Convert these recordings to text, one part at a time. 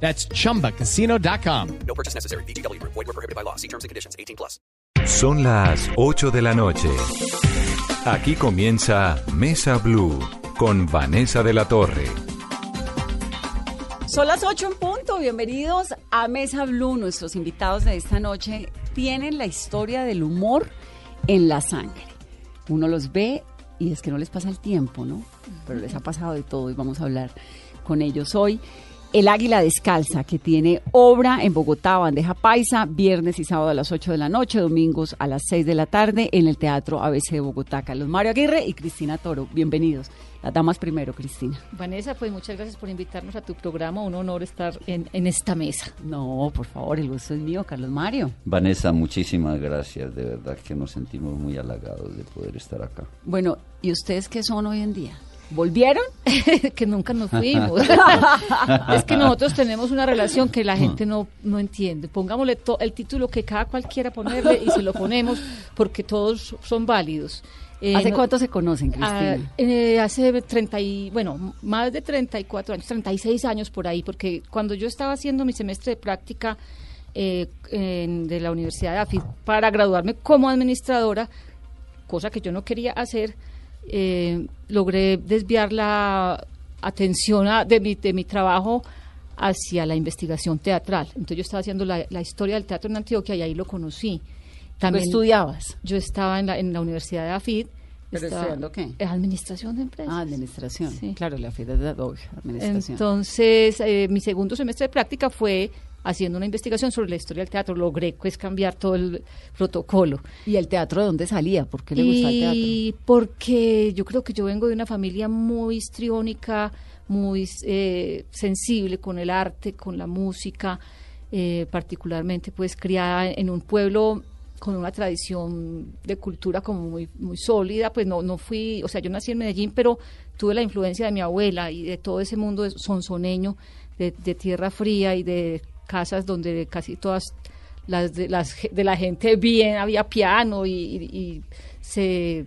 That's chumbacasino.com. No purchase necessary. BGW. Void were prohibited by law. See terms and conditions. 18 plus. Son las 8 de la noche. Aquí comienza Mesa Blue con Vanessa de la Torre. Son las 8 en punto. Bienvenidos a Mesa Blue. Nuestros invitados de esta noche tienen la historia del humor en la sangre. Uno los ve y es que no les pasa el tiempo, ¿no? Pero les ha pasado de todo y vamos a hablar con ellos hoy. El Águila Descalza, que tiene obra en Bogotá, bandeja paisa, viernes y sábado a las 8 de la noche, domingos a las 6 de la tarde en el Teatro ABC de Bogotá. Carlos Mario Aguirre y Cristina Toro, bienvenidos. Las damas primero, Cristina. Vanessa, pues muchas gracias por invitarnos a tu programa. Un honor estar en, en esta mesa. No, por favor, el gusto es mío, Carlos Mario. Vanessa, muchísimas gracias. De verdad que nos sentimos muy halagados de poder estar acá. Bueno, ¿y ustedes qué son hoy en día? ¿Volvieron? que nunca nos fuimos. es que nosotros tenemos una relación que la gente no, no entiende. Pongámosle to- el título que cada cual quiera ponerle y se lo ponemos porque todos son válidos. Eh, ¿Hace no- cuánto se conocen, Ah, Cristina? eh, hace 30 y, bueno, más de 34 años, 36 años por ahí, porque cuando yo estaba haciendo mi semestre de práctica eh, en- de la Universidad de AFID para graduarme como administradora, cosa que yo no quería hacer, eh, logré desviar la atención a- de, mi, de mi trabajo hacia la investigación teatral. Entonces yo estaba haciendo la, la historia del teatro en Antioquia y ahí lo conocí. ¿Tú estudiabas? Yo estaba en la, en la Universidad de AFID. ¿Pero estaba- estudiando qué? Administración de empresas. Ah, administración. Sí. Claro, la FIDE de obvio, administración. Entonces, eh, mi segundo semestre de práctica fue haciendo una investigación sobre la historia del teatro. Logré pues cambiar todo el protocolo. ¿Y el teatro de dónde salía? ¿Por qué le gustaba el teatro? Y porque yo creo que yo vengo de una familia muy histriónica, muy eh, sensible con el arte, con la música, eh, particularmente pues criada en un pueblo con una tradición de cultura como muy muy sólida, pues no no fui, o sea, yo nací en Medellín, pero tuve la influencia de mi abuela y de todo ese mundo sonsoneño, de, de tierra fría y de casas donde casi todas las de, las de la gente bien, había piano y, y- y se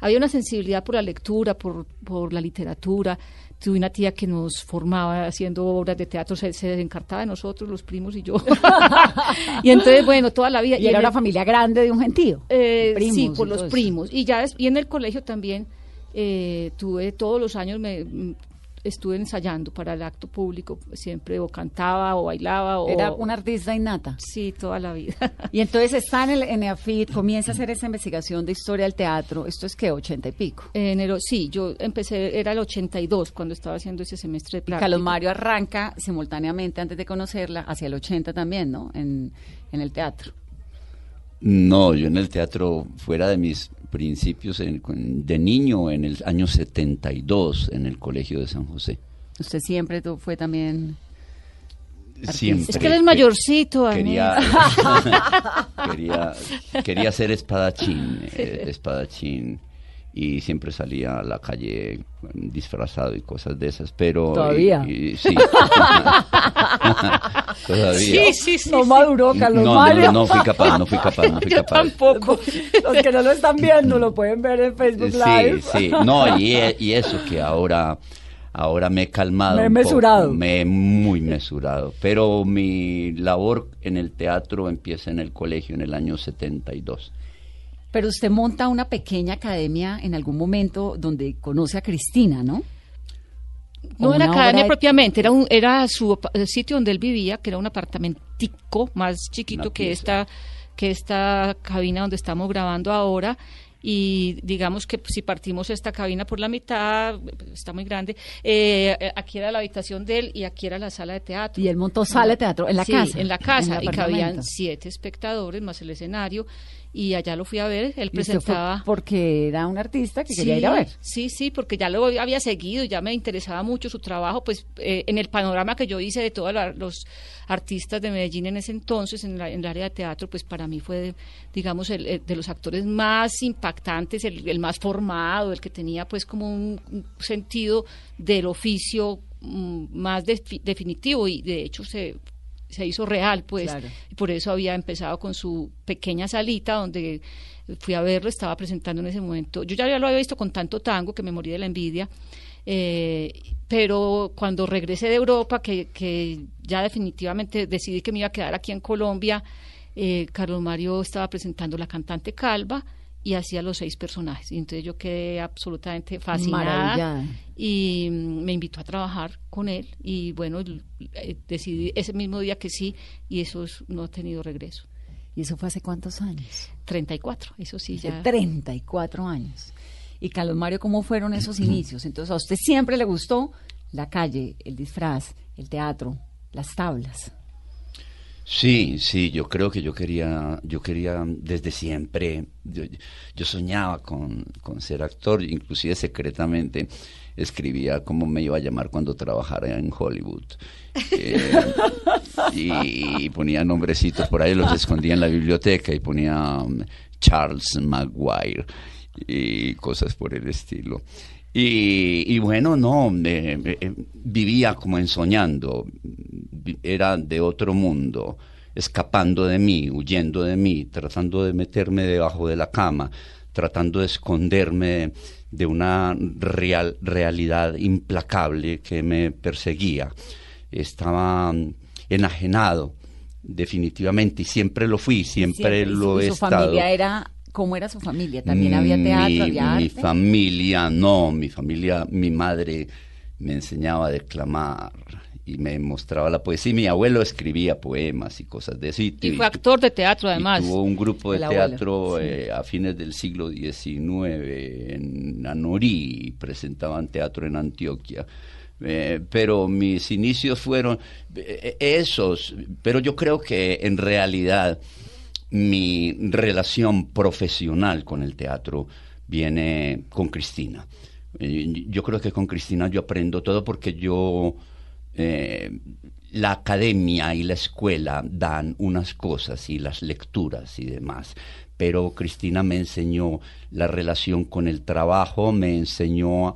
había una sensibilidad por la lectura, por, por la literatura. Tuve una tía que nos formaba haciendo obras de teatro, se, se desencartaba de nosotros, los primos y yo. y entonces, bueno, toda la vida. Y era una familia grande de un gentío. eh, Primos sí, por los primos. Y ya y en el colegio también eh, tuve todos los años me estuve ensayando para el acto público, siempre o cantaba o bailaba o Era una artista innata. sí, toda la vida. Y entonces está en el en EAFIT, comienza a hacer esa investigación de historia del teatro. ¿Esto es que ochenta y pico? Enero, sí, yo empecé era el 82 cuando estaba haciendo ese semestre de práctica. Carlos Mario arranca simultáneamente, antes de conocerla, hacia el 80 también, ¿no? En, en el teatro. No, yo en el teatro, fuera de mis principios en- de niño, en el año 72, en el Colegio de San José. Usted siempre fue también... Siempre. Es que él es que- mayorcito, Quería, quería, quería ser espadachín, eh, espadachín. Y siempre salía a la calle disfrazado y cosas de esas, pero... ¿Todavía? y- y- sí. Todavía. Sí, sí, sí. no sí. maduró, Carlos no, Mario. no, no fui capaz, no fui capaz, no fui Yo capaz. tampoco. Los que no lo están viendo lo pueden ver en Facebook Sí, Live. sí, no, y, e- y eso que ahora, ahora me he calmado. Me he un poco, mesurado. me he muy mesurado, pero mi labor en el teatro empieza en el colegio en el año 72. Pero usted monta una pequeña academia en algún momento donde conoce a Cristina, ¿no? No era academia de- propiamente, era un, era su sitio donde él vivía, que era un apartamentico más chiquito que esta, que esta cabina donde estamos grabando ahora. y digamos que si partimos esta cabina por la mitad, está muy grande, eh, aquí era la habitación de él y aquí era la sala de teatro. Y él montó sala de teatro en la Sí, casa. en la casa, el y cabían siete espectadores más el escenario, y allá lo fui a ver, él presentaba... porque era un artista que quería ir a ver. Sí, sí, porque ya lo había seguido, ya me interesaba mucho su trabajo, pues eh, en el panorama que yo hice de todos los artistas de Medellín en ese entonces, en, la- en el área de teatro, pues para mí fue, digamos, el, el de los actores más impactantes, el, el más formado, el que tenía pues como un, un sentido del oficio mm, más defi- definitivo y de hecho se se hizo real, pues, Claro. y por eso había empezado con su pequeña salita donde fui a verlo, estaba presentando en ese momento. Yo ya lo había visto con tanto tango que me morí de la envidia, eh, pero cuando regresé de Europa, que, que ya definitivamente decidí que me iba a quedar aquí en Colombia, eh, Carlos Mario estaba presentando La Cantante Calva y hacía los seis personajes. Y entonces yo quedé absolutamente fascinada Maravillada. y mm, me invitó a trabajar con él y bueno, eh, decidí ese mismo día que sí y eso es- no ha tenido regreso. ¿Y eso fue hace cuántos años? 34, eso sí Hace ya. 34 años. Y Carlos Mario, ¿cómo fueron esos inicios? Entonces, a usted siempre le gustó la calle, el disfraz, el teatro, las tablas. Sí, sí, yo creo que yo quería, yo quería desde siempre, yo, soñaba con, con ser actor, inclusive secretamente escribía cómo me iba a llamar cuando trabajara en Hollywood. Eh, y, ponía nombrecitos por ahí, los escondía en la biblioteca y ponía um, Charles Maguire y cosas por el estilo. Y, y bueno, no, eh, vivía como ensoñando, era de otro mundo, escapando de mí, huyendo de mí, tratando de meterme debajo de la cama, tratando de esconderme de una real, realidad implacable que me perseguía. Estaba mm, enajenado, definitivamente, y siempre lo fui, siempre, lo y he su estado. familia era, ¿cómo era su familia? También había teatro, mi, había mi arte. familia, no, mi familia, mi madre me enseñaba a declamar y me mostraba la poesía. Mi abuelo escribía poemas y cosas de eso. Y, Y fue actor de teatro y además. tuvo un grupo de teatro sí. eh, a fines del siglo XIX en Anorí, presentaban teatro en Antioquia. Eh, pero mis inicios fueron eh, esos, pero yo creo que en realidad mi relación profesional con el teatro viene con Cristina. Yo creo que con Cristina yo aprendo todo porque yo, eh, la academia y la escuela dan unas cosas y las lecturas y demás, pero Cristina me enseñó la relación con el trabajo, me enseñó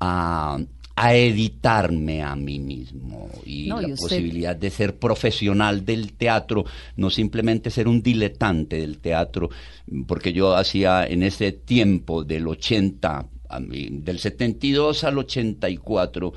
a, a editarme a mí mismo y No, y la usted- posibilidad de ser profesional del teatro, no simplemente ser un diletante del teatro, porque yo hacía en ese tiempo del 80, a mí, del 72 al 84,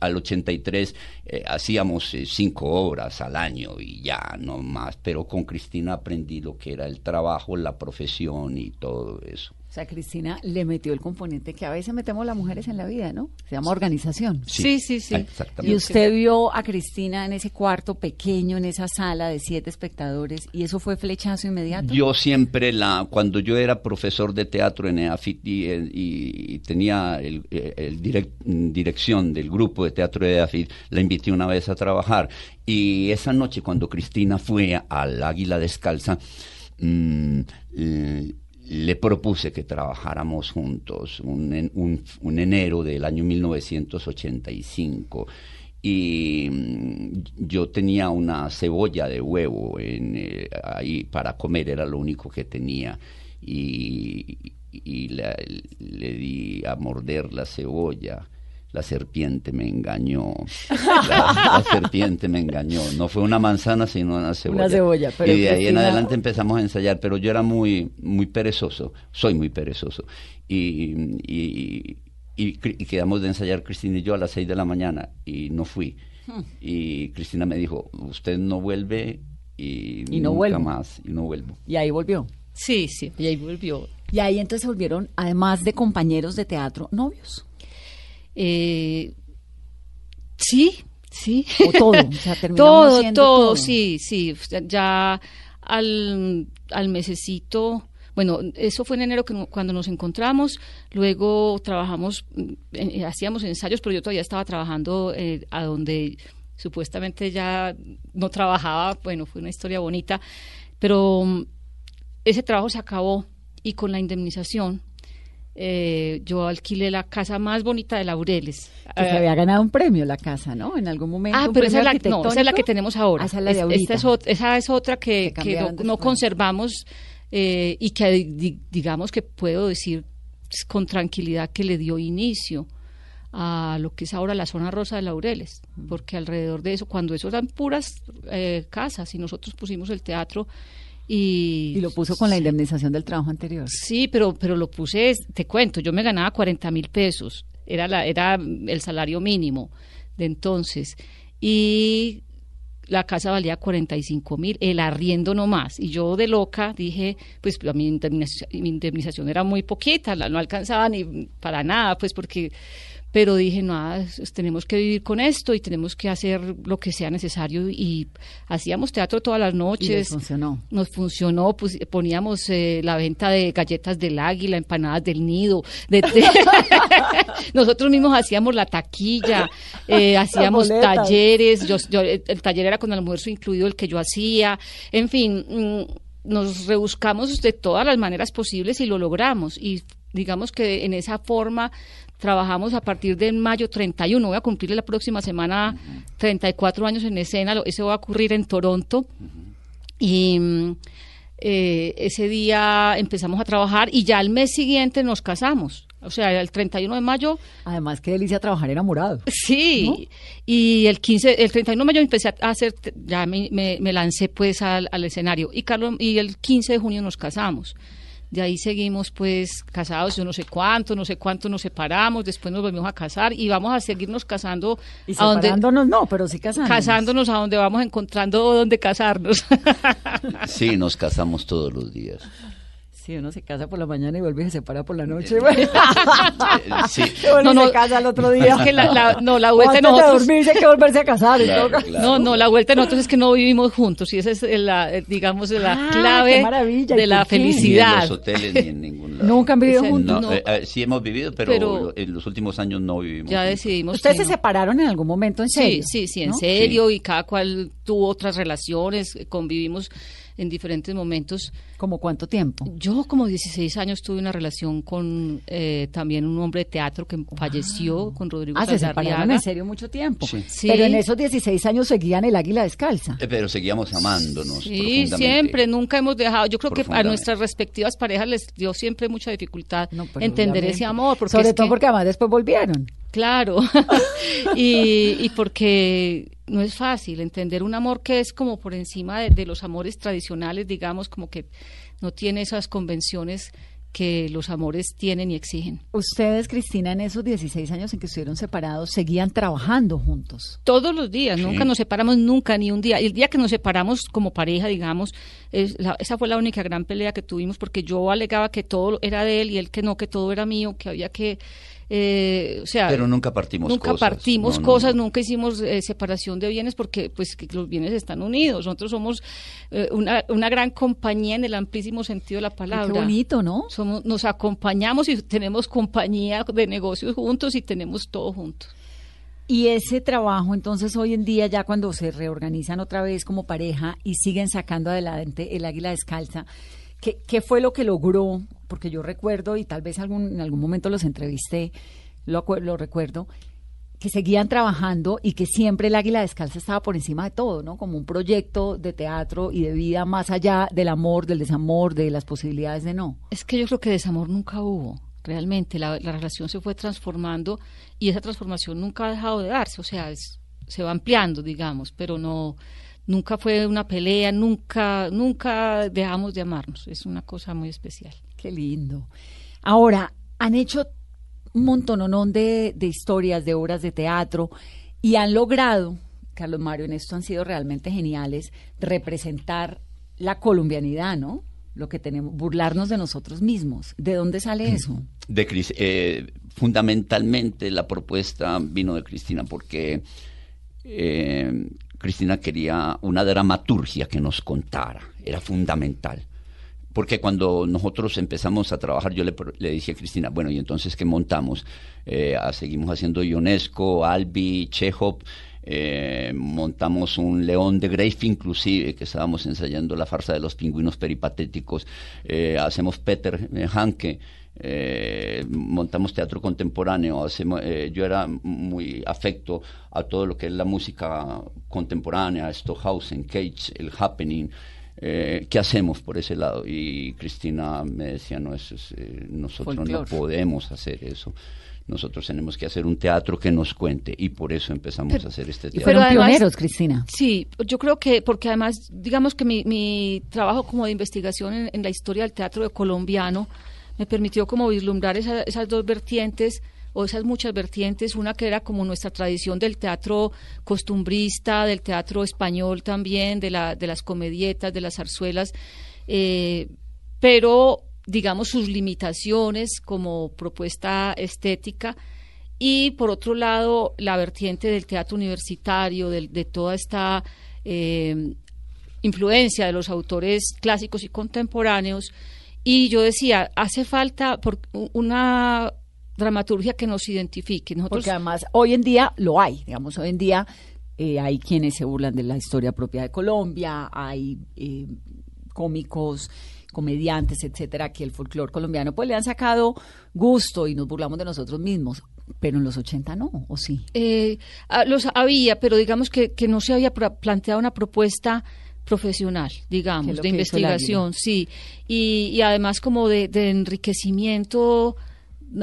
al 83 eh, hacíamos eh, cinco horas al año y ya no más, pero con Cristina aprendí lo que era el trabajo, la profesión y todo eso. O sea, Cristina le metió el componente que a veces metemos las mujeres en la vida, ¿no? Se llama organización. Sí, sí, sí. Exactamente. Y usted vio a Cristina en ese cuarto pequeño, en esa sala de siete espectadores, y eso fue flechazo inmediato. Yo siempre, la, cuando yo era profesor de teatro en EAFIT y, eh, y- y tenía el, eh, el direc- dirección del grupo de teatro de EAFIT, la invité una vez a trabajar. Y esa noche, cuando Cristina fue al Águila Descalza, mm, eh, le propuse que trabajáramos juntos un, en- un- un enero del año 1985 y mm, yo tenía una cebolla de huevo eh, ahí para comer, era lo único que tenía y, le di a morder la cebolla. La serpiente me engañó. La, la serpiente me engañó. No fue una manzana, sino una cebolla. cebolla, pero y de ahí en adelante empezamos a ensayar, pero yo era muy, muy perezoso. Soy muy perezoso. Y, y, y y quedamos de ensayar Cristina y yo a las seis de la mañana y no fui. Hmm. Y Cristina me dijo, usted no vuelve y, Y no nunca vuelvo. más y no vuelvo. Y ahí volvió. Sí, sí, y ahí volvió. Y ahí entonces se volvieron, además de compañeros de teatro, novios. Eh, sí, sí. O todo. O sea, todo, todo, todo. sí, sí. Ya- al, al mesecito, Bueno, eso fue en enero que, cuando nos encontramos, luego trabajamos, eh, hacíamos ensayos, pero yo todavía estaba trabajando eh, a donde supuestamente ya no trabajaba, bueno, fue una historia bonita, pero mm, ese trabajo se acabó y con la indemnización eh, yo alquilé la casa más bonita de Laureles. Que se Eh, había ganado un premio la casa, ¿no? En algún momento. Ah, pero esa es, la, no, esa es la que tenemos ahora. Ah, esa es la de Es- esta esa es otra que, Que que cambiaron no, conservamos eh, y que di- digamos que puedo decir con tranquilidad que le dio inicio a lo que es ahora la zona rosa de Laureles, porque alrededor de eso, cuando eso eran puras eh, casas y nosotros pusimos el teatro y... Y lo puso con la indemnización del trabajo anterior. Sí, pero, pero lo puse, te cuento, yo me ganaba 40 mil pesos, era, la, era el salario mínimo de entonces, y la casa valía 45 mil, el arriendo no más, y yo de loca dije, pues a mi indemnización, mi indemnización era muy poquita, la- no alcanzaba ni para nada, pues porque pero dije, nada, tenemos que vivir con esto y tenemos que hacer lo que sea necesario y hacíamos teatro todas las Y les noches. funcionó. nos funcionó, pues poníamos eh, la venta de galletas del águila, empanadas del nido, de, de- nosotros mismos hacíamos la taquilla, eh, hacíamos talleres, yo, yo- el el taller era con el almuerzo incluido el que yo hacía, en fin, mm, nos rebuscamos de todas las maneras posibles y lo logramos. Y digamos que en esa forma trabajamos a partir de mayo 31, voy a cumplir la próxima semana 34 años en escena, eso va a ocurrir en Toronto. Y mm, eh, ese día empezamos a trabajar y ya al mes siguiente nos casamos. O sea, el 31 de mayo, Además, qué delicia trabajar enamorado. sí. Y el 15, el 31 de mayo empecé a hacer, ya me, me- me lancé pues al, al escenario. Y Carlos, y el 15 de junio nos casamos. De ahí seguimos pues casados, yo no sé cuánto, no sé cuánto nos separamos, después nos volvimos a casar y vamos a seguirnos casando Y a donde, separándonos, no, pero sí casándonos. casándonos a donde vamos encontrando donde casarnos. Sí, nos casamos todos los días. Sí, uno se casa por la mañana y vuelve y se separa por la noche. Eh, sí. Uno No, no. se casa al otro día. Que la- la- no, la vuelta de antes de nosotros- dormirse hay que volverse a casar. y Claro, todo. claro. No, no, la vuelta de nosotros es que no vivimos juntos y esa es la, eh, digamos, la Ah, clave qué maravilla, ¿y de la qué? Ni en felicidad. los hoteles ni en ningún lado. Nunca han vivido juntos. No, No. eh, eh, sí hemos vivido, pero, Pero- en los últimos años no vivimos. Ya juntos. decidimos. Ustedes se no. separaron en algún momento, en serio. Sí, sí, sí, en ¿no? serio y cada cual tuvo otras relaciones, eh, convivimos en diferentes momentos. ¿Como cuánto tiempo? Yo como 16 años tuve una relación con eh, también un hombre de teatro que falleció, con Rodrigo Ah, se separaron en serio mucho tiempo. Sí. Sí. Pero en esos 16 años seguían el águila descalza. Eh, Pero seguíamos amándonos. Sí, profundamente. siempre, nunca hemos dejado. Yo creo que a nuestras respectivas parejas les dio siempre mucha dificultad No, entender ese amor. Porque Sobre es todo que- porque además después volvieron. Claro, y, y porque no es fácil entender un amor que es como por encima de, de los amores tradicionales, digamos, como que no tiene esas convenciones que los amores tienen y exigen. Ustedes, Cristina, en esos 16 años en que estuvieron separados, seguían trabajando juntos. Todos los días, nunca nos separamos, nunca, ni un día. El día que nos separamos como pareja, digamos, es la- esa fue la única gran pelea que tuvimos porque yo alegaba que todo era de él y él que no, que todo era mío, que había que, eh, o sea, Pero nunca partimos nunca cosas. partimos No, no, cosas, no. nunca hicimos eh, separación de bienes porque pues que los bienes están unidos. Nosotros somos eh, una, una gran compañía en el amplísimo sentido de la Qué palabra. bonito, ¿no? Somos, nos acompañamos y tenemos compañía de negocios juntos y tenemos todo juntos. Y ese trabajo, entonces, hoy en día, ya cuando se reorganizan otra vez como pareja y siguen sacando adelante el águila descalza, ¿qué, qué fue lo que logró? Porque yo recuerdo, y tal vez algún, en algún momento los entrevisté, lo, lo recuerdo, que seguían trabajando y que siempre el águila descalza estaba por encima de todo, ¿no? Como un proyecto de teatro y de vida más allá del amor, del desamor, de las posibilidades de no. Es que yo creo que desamor nunca hubo, realmente. La, la relación se fue transformando y esa transformación nunca ha dejado de darse. O sea, es- se va ampliando, digamos, pero no nunca fue una pelea, nunca, nunca dejamos de amarnos. Es una cosa muy especial. Qué lindo. Ahora, han hecho un montononón de, historias, de obras de teatro y han logrado, Carlos Mario, en esto han sido realmente geniales, representar la colombianidad, ¿no? Lo que tenemos, burlarnos de nosotros mismos. ¿De dónde sale eso? De eh, fundamentalmente la propuesta vino de Cristina porque eh, Cristina quería una dramaturgia que nos contara, era fundamental. Porque cuando nosotros empezamos a trabajar, yo le, le dije a Cristina, bueno, ¿y entonces qué montamos? Eh, seguimos haciendo Ionesco, Albi, Chekhov, eh, montamos un León de Greiff inclusive, que estábamos ensayando la farsa de los pingüinos peripatéticos, eh, hacemos Peter Hanke, montamos teatro contemporáneo, hacemos, eh, yo era muy afecto a todo lo que es la música contemporánea, Stockhausen, Cage, el Happening, eh, ¿qué hacemos por ese lado? Y Cristina me decía, no, eso es, eh, nosotros no podemos hacer eso. Nosotros tenemos que hacer un teatro que nos cuente y por eso empezamos a hacer este Y teatro. fueron Pero además- pioneros, Cristina. Sí, yo creo que, porque además, digamos que mi, mi trabajo como de investigación en, en la historia del teatro colombiano me permitió como vislumbrar esa- esas dos vertientes o esas muchas vertientes, una que era como nuestra tradición del teatro costumbrista, del teatro español también, de, la, de las comedietas, de las zarzuelas, eh, pero digamos sus limitaciones como propuesta estética y por otro lado la vertiente del teatro universitario, del- de, toda esta eh, influencia de los autores clásicos y contemporáneos. Y yo decía, hace falta por- una dramaturgia que nos identifique. Nosotros, Porque además hoy en día lo hay, digamos, hoy en día eh, hay quienes se burlan de la historia propia de Colombia, hay eh, cómicos, comediantes, etcétera, que el folclore colombiano pues le han sacado gusto y nos burlamos de nosotros mismos, pero en los 80 no, ¿o sí? Eh, ah, los había, pero digamos que, que no se había planteado una propuesta profesional, digamos, de investigación, sí, y, y además como de, de enriquecimiento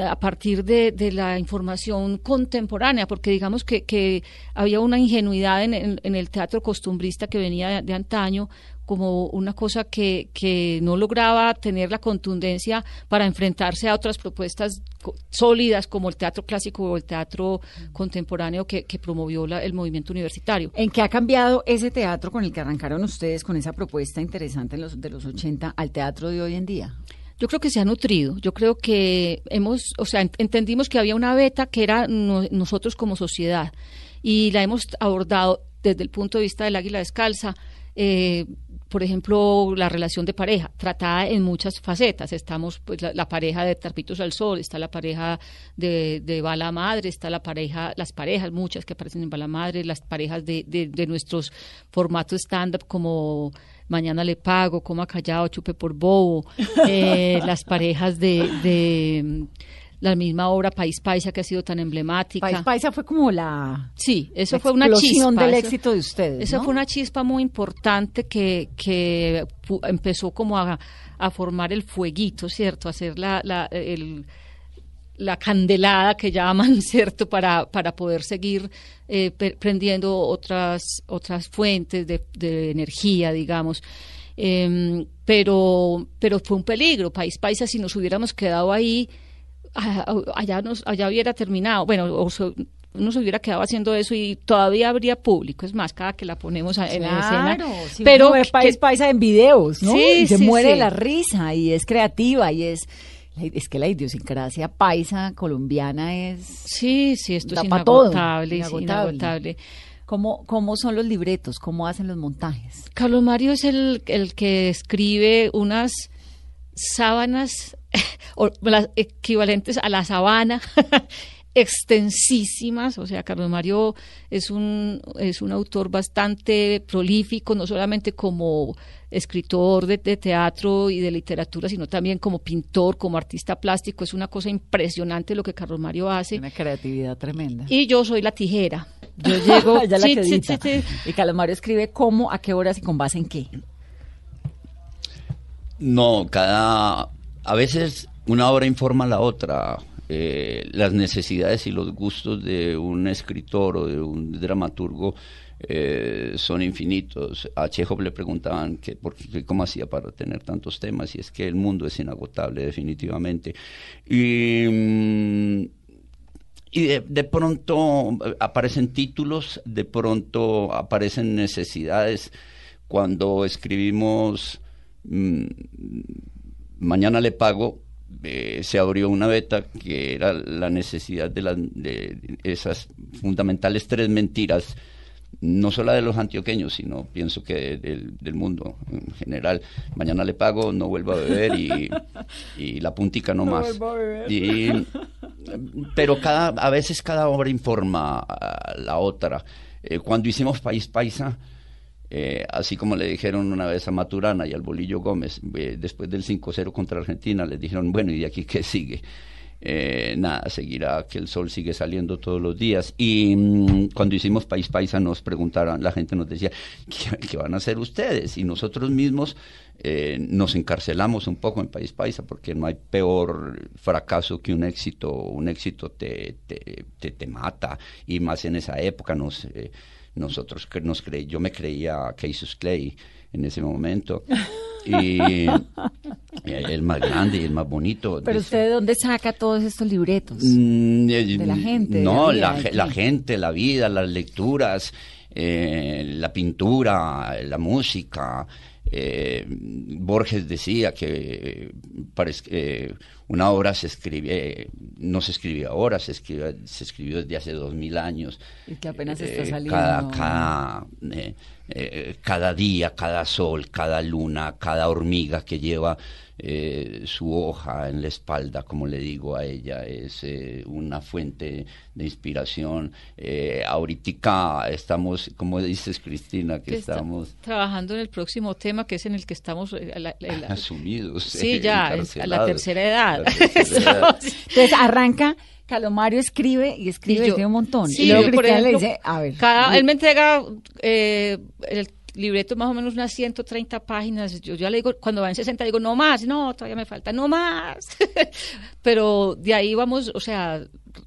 a partir de, de la información contemporánea, porque digamos que, que había una ingenuidad en, en- el teatro costumbrista que venía de, antaño, como una cosa que, que no lograba tener la contundencia para enfrentarse a otras propuestas sólidas como el teatro clásico o el teatro contemporáneo que, que promovió la- el movimiento universitario. ¿En qué ha cambiado ese teatro con el que arrancaron ustedes con esa propuesta interesante en los, de los 80 al teatro de hoy en día? Yo creo que se ha nutrido. Yo creo que hemos, o sea, ent- entendimos que había una beta que era no- nosotros como sociedad y la hemos abordado desde el punto de vista del águila descalza. eh, por ejemplo, la relación de pareja, tratada en muchas facetas. Estamos, pues, la, pareja de Tarpitos al Sol, está la pareja de, de Bala Madre, está la pareja, las parejas, muchas que aparecen en Bala Madre, las parejas de, de, de nuestros formatos stand-up como Mañana le pago, coma callado, chupe por bobo, eh, las parejas de, de mm, la misma obra País Paisa que ha sido tan emblemática. País Paisa fue como la, Sí, eso la fue una chispa. del eso- éxito de ustedes. Esa ¿no? fue una chispa muy importante que, que empezó como a, a formar el fueguito, ¿cierto? A hacer la, la, el- la candelada que llaman, ¿cierto? Para, para poder seguir eh, prendiendo otras, otras fuentes de, de energía, digamos. Em, pero, pero fue un peligro. País Paisa, si nos hubiéramos quedado ahí, allá, nos, allá hubiera terminado. Bueno, o se- uno se hubiera quedado haciendo eso y todavía habría público. Es más, cada que la ponemos en escena. Claro, sí, pero ve que- País Paisa en videos, ¿no? Sí, y se sí, muere sí. la risa y es creativa y es es que la idiosincrasia paisa colombiana es Sí, sí, esto es inagotable, inagotable. inagotable. ¿Cómo, ¿Cómo son los libretos? ¿Cómo hacen los montajes? Carlos Mario es el, el que escribe unas sábanas o las equivalentes a la sabana extensísimas, o sea, Carlos Mario es un es un autor bastante prolífico, no solamente como escritor de, de teatro y de literatura, sino también como pintor, como artista plástico, es una cosa impresionante lo que Carlos Mario hace. Una creatividad tremenda. Y yo soy la tijera. Yo llego Ya la sí, que sí, edita. sí, sí. Y Carlos Mario escribe cómo, a qué horas y con base en qué. No, cada a veces una obra informa a la otra. Eh, las necesidades y los gustos de un escritor o de un dramaturgo eh, son infinitos. A Chekhov le preguntaban que, cómo hacía para tener tantos temas y es que el mundo es inagotable definitivamente. Y, mm, y de, de pronto aparecen títulos, de pronto aparecen necesidades. Cuando escribimos mm, Mañana le pago, eh, se abrió una beta que era la necesidad de, de esas fundamentales tres mentiras no solo de los antioqueños, sino pienso que del, del mundo en general. Mañana le pago, no vuelvo a beber y, y la puntica no, más. Y, pero cada, a veces cada obra informa a la otra. Eh, cuando hicimos País Paisa, eh, así como le dijeron una vez a Maturana y al Bolillo Gómez, eh, después del 5-0 contra Argentina, les dijeron, bueno, ¿y de aquí qué sigue? Eh, nada, seguirá que el sol sigue saliendo todos los días. Y mm, cuando hicimos País Paisa nos preguntaron, la gente nos decía, ¿qué, van a hacer ustedes? Y nosotros mismos eh, nos encarcelamos un poco en País Paisa porque no hay peor fracaso que un éxito. Un éxito te, te, te, te mata y más en esa época nos... Nosotros que nos creí, yo me creía Cassius Clay en ese momento y el más grande y el más bonito. Pero usted de dónde saca todos estos libretos? Mm, eh, de la gente, No, la gente, la vida, las lecturas, eh, la pintura, la música. Eh, Borges decía que eh, una obra se escribe, no se escribe ahora, se escribe, se escribió desde hace dos mil años. Y que apenas está Eh, saliendo. Cada, cada, eh, eh, cada día, cada sol, cada luna, cada hormiga que lleva eh, su hoja en la espalda, como le digo a ella, es eh, una fuente de inspiración. Eh, ahorita estamos, como dices Cristina, que Que está estamos trabajando en el próximo tema, que es en el que estamos... eh, la- la- la- asumidos. Sí, eh, ya, a la tercera edad. La tercera edad. Entonces arranca, Calomario escribe y escribe, Y yo- escribe un montón. Sí, y luego yo, por Cristian le dice, a ver. Cada, él me entrega eh, el libreto más o menos unas 130 páginas. Yo ya le digo, cuando va en 60, digo, no más, no, todavía me falta, no más. Pero de ahí vamos, o sea,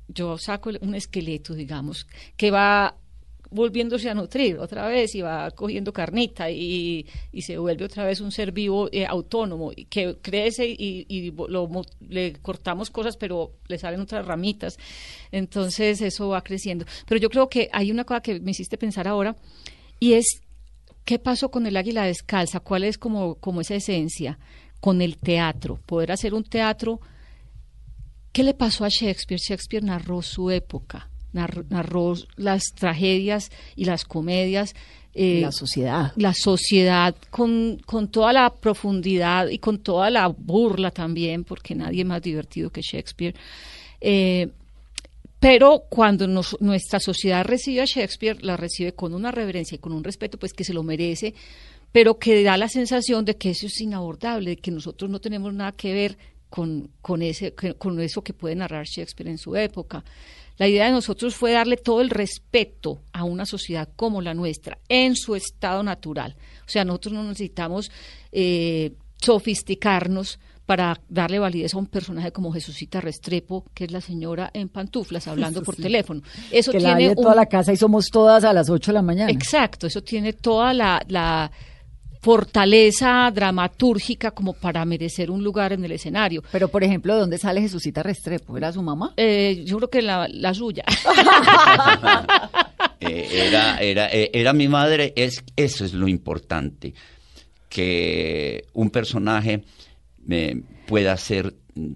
yo saco un esqueleto, digamos, que va volviéndose a nutrir otra vez y va cogiendo carnita y, y se vuelve otra vez un ser vivo eh, autónomo que crece y, y lo le cortamos cosas pero le salen otras ramitas entonces eso va creciendo pero yo creo que hay una cosa que me hiciste pensar ahora y es qué pasó con el águila descalza cuál es como como esa esencia con el teatro poder hacer un teatro ¿Qué le pasó a Shakespeare? Shakespeare narró su época, narró, narró las tragedias y las comedias. eh, La sociedad. la sociedad con, con toda la profundidad y con toda la burla también, porque nadie más divertido que Shakespeare. Eh, pero cuando nuestra sociedad recibe a Shakespeare, la recibe con una reverencia y con un respeto, pues que se lo merece, pero que da la sensación de que eso es inabordable, de que nosotros no tenemos nada que ver con, con, ese, con eso que puede narrar Shakespeare en su época. La idea de nosotros fue darle todo el respeto a una sociedad como la nuestra, en su estado natural. O sea, nosotros no necesitamos eh, sofisticarnos para darle validez a un personaje como Jesucita Restrepo, que es la señora en pantuflas hablando Eso por sí. teléfono. Eso que la tiene toda la casa y somos todas a las 8 de la mañana. Exacto, eso tiene toda la, la fortaleza dramatúrgica como para merecer un lugar en el escenario. Pero, por ejemplo, ¿de dónde sale Jesucita Restrepo? ¿Era su mamá? Eh, yo creo que la, la suya. Eh, era, era, eh, era mi madre, es, eso es lo importante, que un personaje eh, pueda ser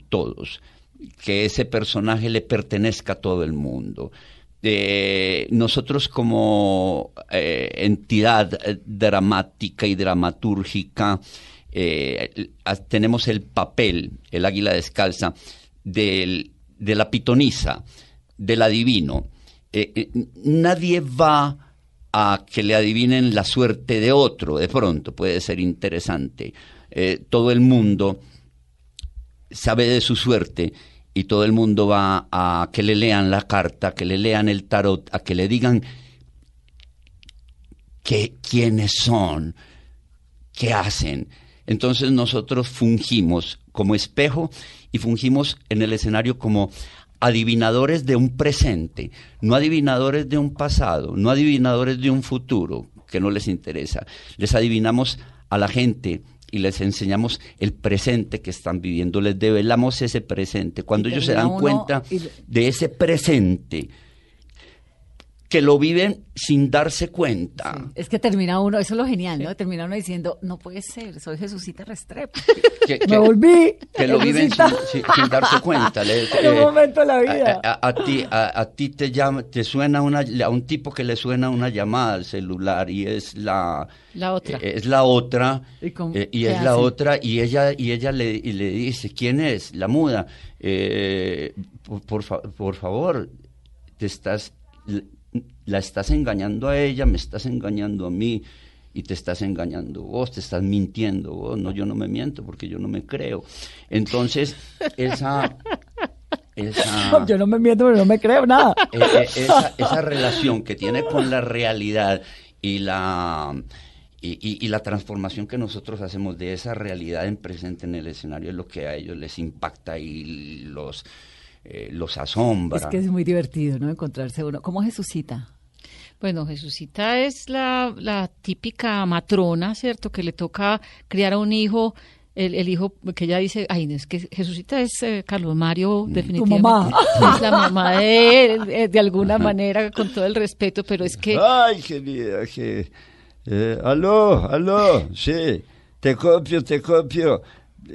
todos, que ese personaje le pertenezca a todo el mundo. Eh, nosotros como eh, entidad eh, dramática y dramatúrgica tenemos el papel, el águila descalza, del, de la pitonisa, del adivino. Nadie va a que le adivinen la suerte de otro, de pronto puede ser interesante. Eh, todo el mundo sabe de su suerte y todo el mundo va a que le lean la carta, que le lean el tarot, a que le digan que, quiénes son, qué hacen. Entonces nosotros fungimos como espejo y fungimos en el escenario como adivinadores de un presente, no adivinadores de un pasado, no adivinadores de un futuro que no les interesa. Les adivinamos a la gente y les enseñamos el presente que están viviendo, les develamos ese presente. Cuando ellos se dan uno cuenta y- de ese presente, que lo viven sin darse cuenta. Es que termina uno, eso es lo genial, ¿no? Termina uno diciendo, no puede ser, soy Jesucita Restrepo. Que, Me volví. que lo viven sin, darse cuenta. Le- En un eh, momento de la vida. A, a- a ti, a, a ti te llama, te suena una, a un tipo que le suena una llamada al celular y es la, La otra. eh, es la otra ¿Y cómo- eh, y es la otra y ella y ella le, y le dice quién es la muda por, por favor te estás la estás engañando a ella me estás engañando a mí y te estás engañando vos, te estás mintiendo vos, no, yo no me miento porque yo no me creo. Entonces, esa, esa, Yo no me miento, pero no me creo nada. eh, eh, esa, esa relación que tiene con la realidad y la y, y- y la transformación que nosotros hacemos de esa realidad en presente en el escenario es lo que a ellos les impacta y los eh, los asombra. Es que es muy divertido, ¿no? Encontrarse uno. ¿Cómo Jesucita? Bueno, Jesucita es la, la típica matrona, ¿cierto? Que le toca criar a un hijo, el, el hijo que ella dice, ay, es que Jesucita es eh, Carlos Mario, definitivamente. mamá. Es la mamá de él, eh, de alguna manera, con todo el respeto, pero es que... Ay, querida, que... eh, aló, aló, sí, te copio, te copio.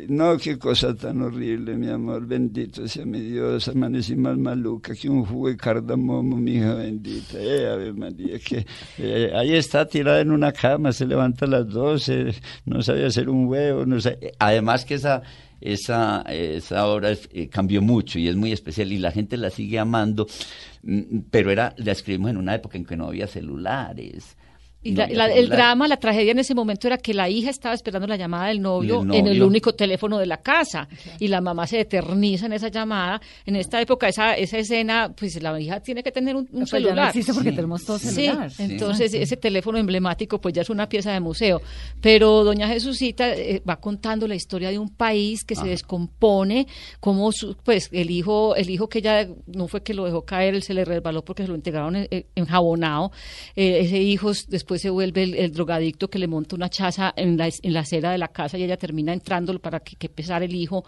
No, qué cosa tan horrible, mi amor, bendito sea mi Dios, amanecí más maluca que un jugo de cardamomo, mi hija bendita. Eh, Ave María, que eh, ahí está tirada en una cama, se levanta a las 12, no sabe hacer un huevo, no sabe... Además que esa, esa, esa obra eh, cambió mucho y es muy especial y la gente la sigue amando, mm, pero era, la escribimos en una época en que no había celulares. Y no la- la- el drama, la tragedia en ese momento era que la hija estaba esperando la llamada del novio, en el único teléfono de la casa y la mamá se eterniza en esa llamada. En esta época, esa, esa escena, pues la hija tiene que tener un, un Pues ya no celular. existe porque Sí. tenemos todos Sí, celular. entonces ese teléfono emblemático pues ya es una pieza de museo. Pero doña Jesucita eh, va contando la historia de un país que se descompone, como su- pues el hijo, el hijo que ella no fue que lo dejó caer, él se le resbaló porque se lo integraron en- en- enjabonado. Eh, ese hijo s- después se vuelve el, el drogadicto que le monta una chaza en la, en la acera de la casa y ella termina entrando para que, que pesar el hijo.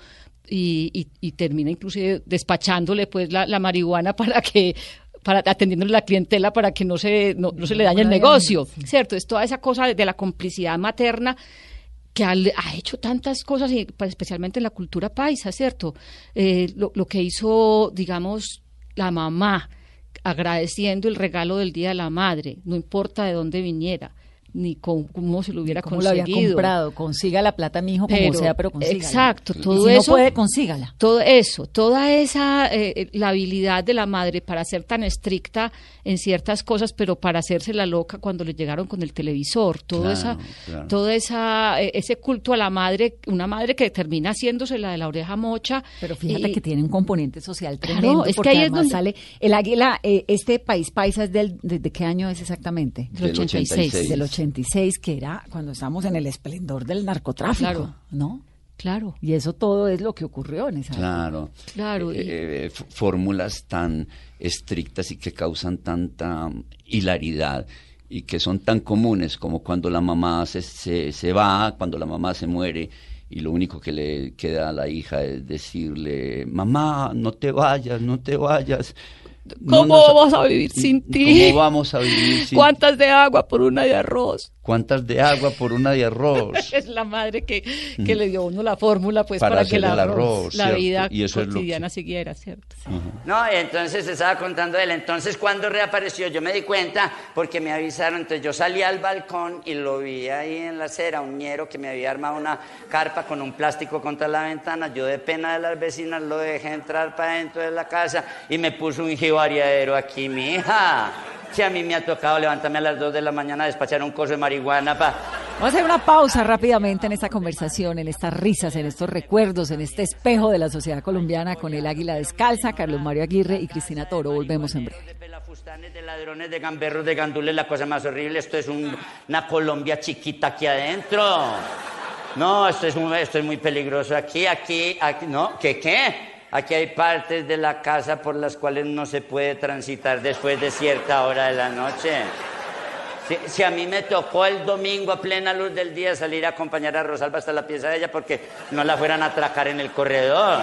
Y, y- y termina inclusive despachándole pues la, la marihuana para que para atendiéndole la clientela para que no se no, no se le dañe el negocio, ¿cierto? Es toda esa cosa de, de la complicidad materna que ha, ha hecho tantas cosas, y, pues, especialmente en la cultura paisa, ¿cierto? Eh, lo, lo que hizo, digamos, la mamá, agradeciendo el regalo del Día de la Madre, no importa de dónde viniera, ni con, cómo se lo hubiera ¿Cómo lo había conseguido. comprado? Consiga la plata, mi hijo, como Pero- sea, pero consígala. exacto, Y todo si eso- no puede, consígala. Todo eso, toda esa, eh, eh, la habilidad de la madre para ser tan estricta en ciertas cosas, pero para hacerse la loca cuando le llegaron con el televisor, todo Claro, esa, claro. todo esa, eh, ese culto a la madre, una madre que termina haciéndose la de la oreja mocha. Pero fíjate y- que tiene un componente social Claro, tremendo. es que porque ahí es además donde- sale el águila, eh, este país paisa es del, de, de qué año es exactamente? Del 86. Del 86, que era cuando estamos en el esplendor del narcotráfico, Claro. ¿no? Claro, Y eso todo es lo que ocurrió en esa época. Claro. Claro, y- Eh, eh, fórmulas tan estrictas y que causan tanta hilaridad y que son tan comunes como cuando la mamá se, se, se va, cuando la mamá se muere y lo único que le queda a la hija es decirle, mamá, no te vayas, no te vayas. No ¿Cómo nos- vamos a vivir sin ti? ¿Cómo vamos a vivir sin ¿Cuántas de agua por una de arroz? ¿Cuántas de agua por una de arroz? Es la madre que, que le dio a uno la fórmula pues Para para, que el arroz, la ¿cierto? vida Y eso es lo que- cotidiana siguiera, ¿cierto? No, y entonces estaba contando él. Entonces, cuando reapareció, yo me di cuenta porque me avisaron. Entonces, yo salí al balcón y lo vi ahí en la acera, un ñero que me había armado una carpa con un plástico contra la ventana. Yo, de pena de las vecinas, lo dejé entrar para dentro de la casa y me puso un jibariadero aquí, mi hija. Si a mí me ha tocado levantarme a las 2 de la mañana a despachar un coso de marihuana para. Vamos a hacer una pausa rápidamente en esta conversación, en estas risas, en estos recuerdos, en este espejo de la sociedad colombiana con el águila descalza, Carlos Mario Aguirre y Cristina Toro. Volvemos en breve. De pelafustanes, de ladrones, de gamberros, de gandules, la cosa más horrible. Esto es un- una Colombia chiquita aquí adentro. No, esto es, un- esto es muy peligroso. Aquí, aquí, aquí, no, ¿qué qué? Aquí hay partes de la casa por las cuales no se puede transitar después de cierta hora de la noche. Si, a mí me tocó el domingo a plena luz del día salir a acompañar a Rosalba hasta la pieza de ella porque no la fueran a atracar en el corredor.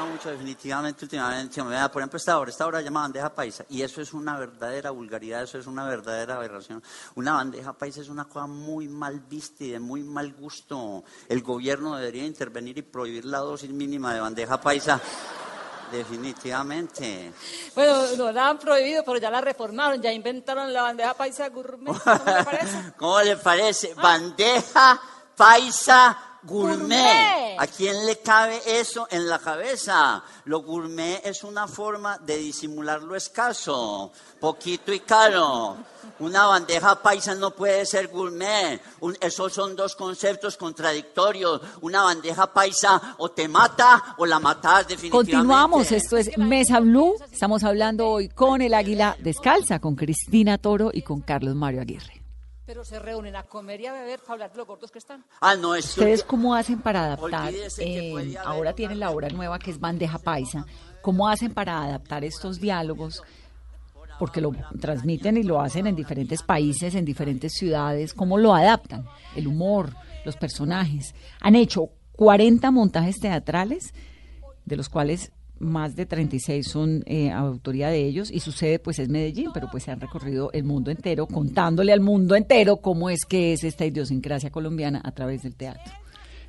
Escuchado mucho, definitivamente, últimamente. Me por ejemplo, esta hora, esta hora llama bandeja paisa. Y eso es una verdadera vulgaridad, eso es una verdadera aberración. Una bandeja paisa es una cosa muy mal vista y de muy mal gusto. El gobierno debería intervenir y prohibir la dosis mínima de bandeja paisa. Definitivamente. Bueno, no la han prohibido, pero ya la reformaron, ya inventaron la bandeja paisa gourmet. ¿Cómo le parece? ¿Cómo le parece? Bandeja paisa gourmet. ¿A quién le cabe eso en la cabeza? Lo gourmet es una forma de disimular lo escaso, poquito y caro. Una bandeja paisa no puede ser gourmet. esos son dos conceptos contradictorios. Una bandeja paisa o te mata o la matas definitivamente. Continuamos, esto es Mesa Blue. Estamos hablando hoy con el Águila Descalza, con Cristina Toro y con Carlos Mario Aguirre. Pero se reúnen a comer y a beber para hablar de lo gordos que están. Ah, no, ¿Ustedes cómo hacen para adaptar? Eh, ahora tienen la obra nueva que es Bandeja Paisa. ¿Cómo hacen para adaptar estos diálogos? Porque lo transmiten y lo hacen en diferentes países, en diferentes ciudades. ¿Cómo lo adaptan? El humor, los personajes. Han hecho 40 montajes teatrales, de los cuales más de 36 son eh, autoría de ellos y su sede pues es Medellín, pero pues se han recorrido el mundo entero contándole al mundo entero cómo es que es esta idiosincrasia colombiana a través del teatro.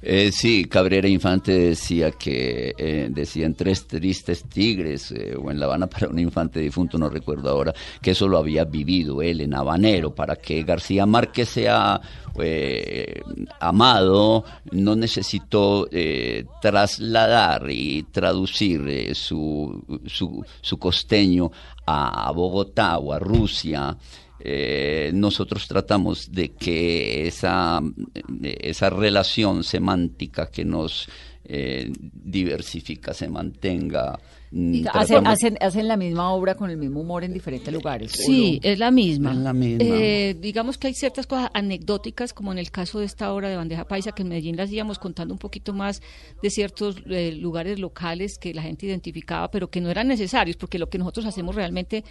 Eh, sí, Cabrera Infante decía que, eh, decían tres tristes tigres, eh, o en La Habana para un infante difunto, no recuerdo ahora, que eso lo había vivido él en Habanero, para que García Márquez sea eh, amado, no necesitó trasladar y traducir su, su, su costeño a Bogotá o a Rusia eh, nosotros tratamos de que esa, esa relación semántica que nos eh, diversifica se mantenga. Mm, hacen, hacen, hacen, la misma obra con el mismo humor en diferentes lugares. Sí, es la misma. Es la misma. Eh, digamos que hay ciertas cosas anecdóticas, como en el caso de esta obra de Bandeja Paisa, que en Medellín las íbamos contando un poquito más de ciertos lugares locales que la gente identificaba, pero que no eran necesarios, porque lo que nosotros hacemos realmente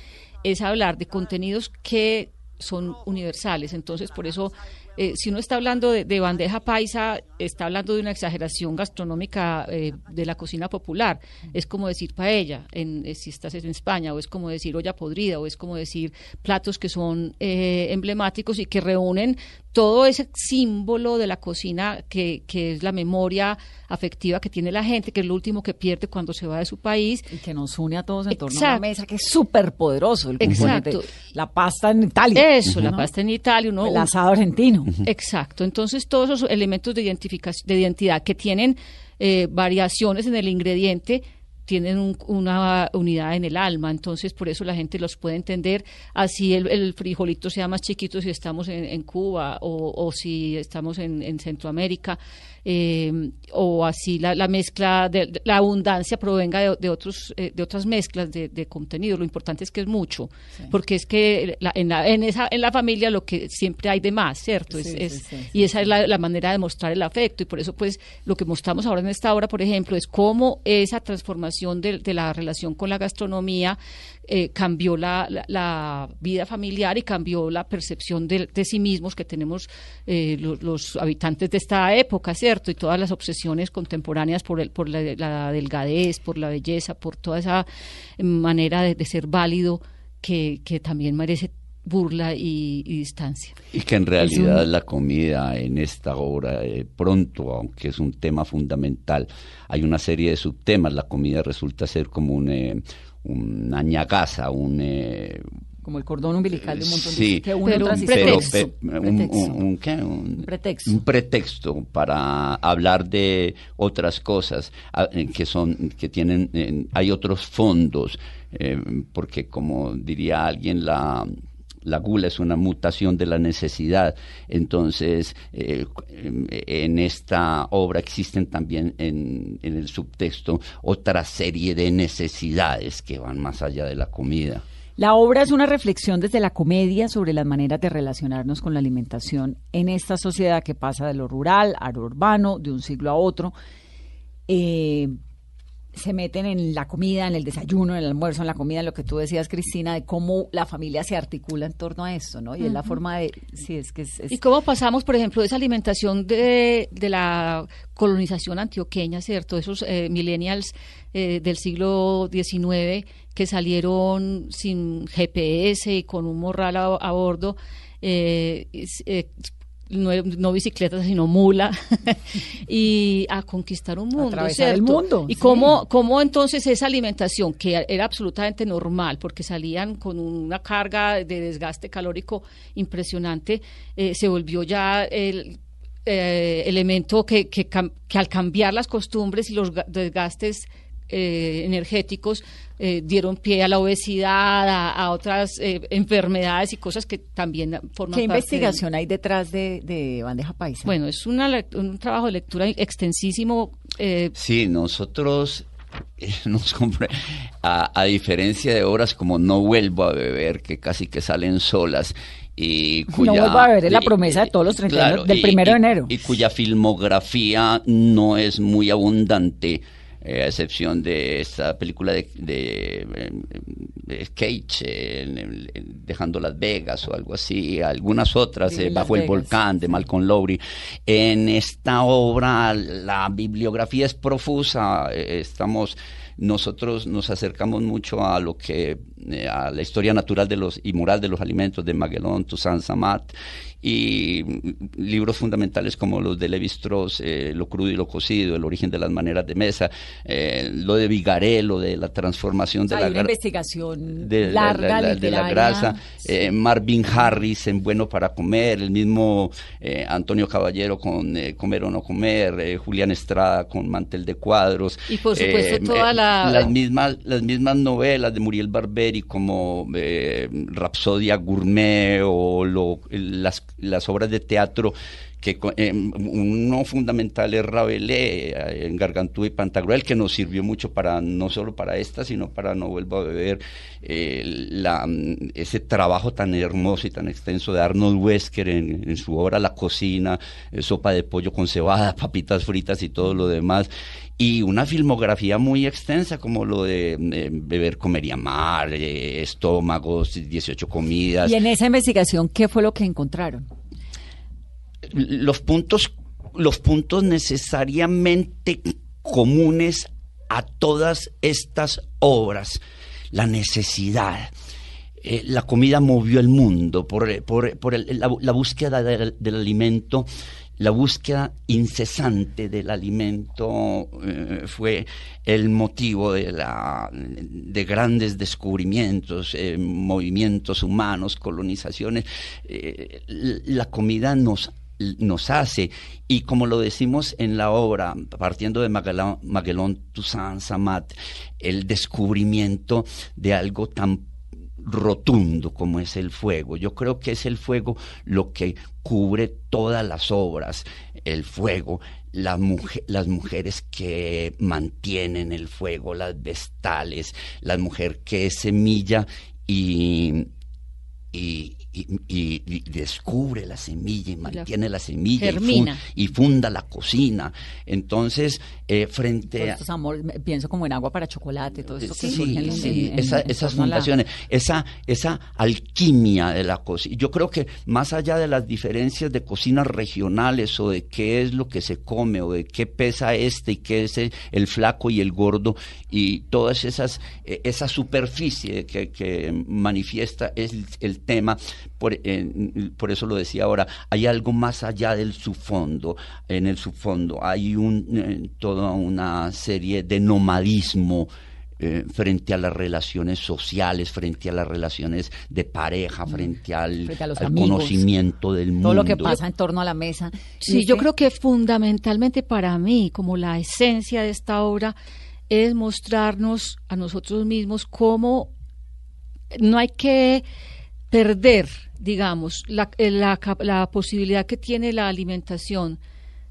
es hablar de contenidos que son universales. Entonces, por eso eh, si uno está hablando de, bandeja paisa, está hablando de una exageración gastronómica eh, de la cocina popular. Es como decir paella en, eh, si estás en España, o es como decir olla podrida, o es como decir platos que son emblemáticos y que reúnen todo ese símbolo de la cocina que, que, es la memoria afectiva que tiene la gente, que es lo último que pierde cuando se va de su país. Y que nos une a todos en torno a una mesa que es súper poderoso. El Exacto. La pasta en Italia. Eso, la pasta en Italia. Uno, el asado argentino. Exacto. Entonces, todos esos elementos de, identificación, de identidad que tienen eh, variaciones en el ingrediente tienen una unidad en el alma, entonces por eso la gente los puede entender, así el, frijolito sea más chiquito si estamos en, Cuba o, si estamos en Centroamérica, eh, o así la, la, mezcla, de, la abundancia provenga de, otros, eh, de otras mezclas de, contenido. Lo importante es que es mucho, porque es que en, la, en, esa, en la familia lo que siempre hay de más, ¿cierto? es, y esa es la, manera de mostrar el afecto y por eso pues lo que mostramos ahora en esta obra, por ejemplo, es cómo esa transformación de, la relación con la gastronomía eh, cambió la, la, vida familiar y cambió la percepción de, sí mismos que tenemos eh, los, habitantes de esta época, ¿cierto? Y todas las obsesiones contemporáneas por, el, por la, delgadez, por la belleza, por toda esa manera de, ser válido que, que también merece burla y, distancia. Y que en realidad la comida en esta obra, eh, pronto, aunque es un tema fundamental, hay una serie de subtemas. La comida resulta ser como un, una ñagaza, un... Eh, como el cordón umbilical de un montón de que un, pretexto. Un, pretexto. un, pretexto. para hablar de otras cosas eh, que son que tienen eh, hay otros fondos porque como diría alguien la la gula es una mutación de la necesidad. Entonces, eh, en esta obra existen también en, el subtexto otra serie de necesidades que van más allá de la comida. La obra es una reflexión desde la comedia sobre las maneras de relacionarnos con la alimentación en esta sociedad que pasa de lo rural a lo urbano, de un siglo a otro. Eh, se meten en la comida, en el desayuno, en el almuerzo, en la comida, en lo que tú decías, Cristina, de cómo la familia se articula en torno a esto, ¿no? Y es la forma de, sí, es que es, es- ¿Y cómo pasamos, por ejemplo, de esa alimentación de, de la colonización antioqueña, ¿cierto? Esos eh, millennials eh, del siglo XIX que salieron sin GPS y con un morral a, a bordo, eh, eh, no, no bicicleta, sino mula, y a conquistar un mundo, Atravesar el mundo, Y sí. cómo, cómo entonces esa alimentación, que era absolutamente normal, porque salían con una carga de desgaste calórico impresionante, eh, se volvió ya el eh, elemento que, que, al cambiar las costumbres y los ga- desgastes eh, energéticos eh, dieron pie a la obesidad, a, a otras eh, enfermedades y cosas que también forman ¿Qué parte investigación hay detrás de, de bandeja paisa? Bueno, es una, un trabajo de lectura extensísimo. eh, Sí, nosotros eh, nos compre- a, a diferencia de obras como No vuelvo a beber, que casi que salen solas. Y cuya, vuelvo a beber es la promesa de todos los 31 claro, del y- primero de y- enero. Y cuya filmografía no es muy abundante, eh, a excepción de esta película de, de, eh, de Cage, eh, en Dejando Las Vegas o algo así, algunas otras, eh, Bajo el Volcán de Malcolm Lowry. En esta obra la bibliografía es profusa, eh, estamos nosotros nos acercamos mucho a lo que eh, a la historia natural de los y moral de los alimentos de Magellan, Toussaint Samat y mm, libros fundamentales como los de Levi Strauss, eh, Lo crudo y lo cocido, El origen de las maneras de mesa, eh, lo de Vigaré, lo de la transformación de hay la una investigación de larga, la- la- de la grasa, Sí. eh, Marvin Harris en Bueno para Comer, el mismo eh, Antonio Caballero con Comer o No Comer, Julián Estrada con Mantel de Cuadros. Y por supuesto toda la- Las mismas, las mismas novelas de Muriel Barberi como Rapsodia Gourmet o lo- las, las obras de teatro que eh, uno fundamental es Rabelais eh, en Gargantúa y Pantagruel que nos sirvió mucho para no solo para esta sino para no vuelvo a beber eh, la, ese trabajo tan hermoso y tan extenso de Arnold Wesker en, su obra La cocina sopa de pollo con cebada papitas fritas y todo lo demás y una filmografía muy extensa como lo de beber comer y amar eh, estómagos 18 comidas Y en esa investigación, ¿qué fue lo que encontraron? Los puntos, los puntos necesariamente comunes a todas estas obras, la necesidad. Eh, la comida movió el mundo por, por- por la, búsqueda del, alimento, la búsqueda incesante del alimento eh, fue el motivo de, la, de grandes descubrimientos, eh, movimientos humanos, colonizaciones. La comida nos nos hace y como lo decimos en la obra partiendo de Magellan, Magellan Toussaint Samat el descubrimiento de algo tan rotundo como es el fuego. Yo creo que es el fuego lo que cubre todas las obras, el fuego, las mujeres que mantienen el fuego, las vestales, la mujer que es semilla y, y- y- y descubre la semilla y mantiene la, semilla y, fun- germina. y funda la cocina. Entonces, eh, frente a... estos amor- pienso como en agua para chocolate, todo esto que Sí, surge en, sí, en- en- esa- esas a la- fundaciones, esa, esa alquimia de la cocina. Yo creo que más allá de las diferencias de cocinas regionales o de qué es lo que se come o de qué pesa este y qué es el, el flaco y el gordo y todas esas, eh, esa superficie que, que manifiesta es el, el tema, por, eh, por eso lo decía ahora, hay algo más allá del subfondo. En el subfondo hay un, eh, toda una serie de nomadismo eh, frente a las relaciones sociales, frente a las relaciones de pareja, frente al, Frente al amigos. conocimiento del mundo. Todo lo que pasa en torno a la mesa. Sí, ¿Y yo creo que fundamentalmente para mí, como la esencia de esta obra, es mostrarnos a nosotros mismos cómo no hay que perder, digamos, la, eh, la posibilidad que tiene la alimentación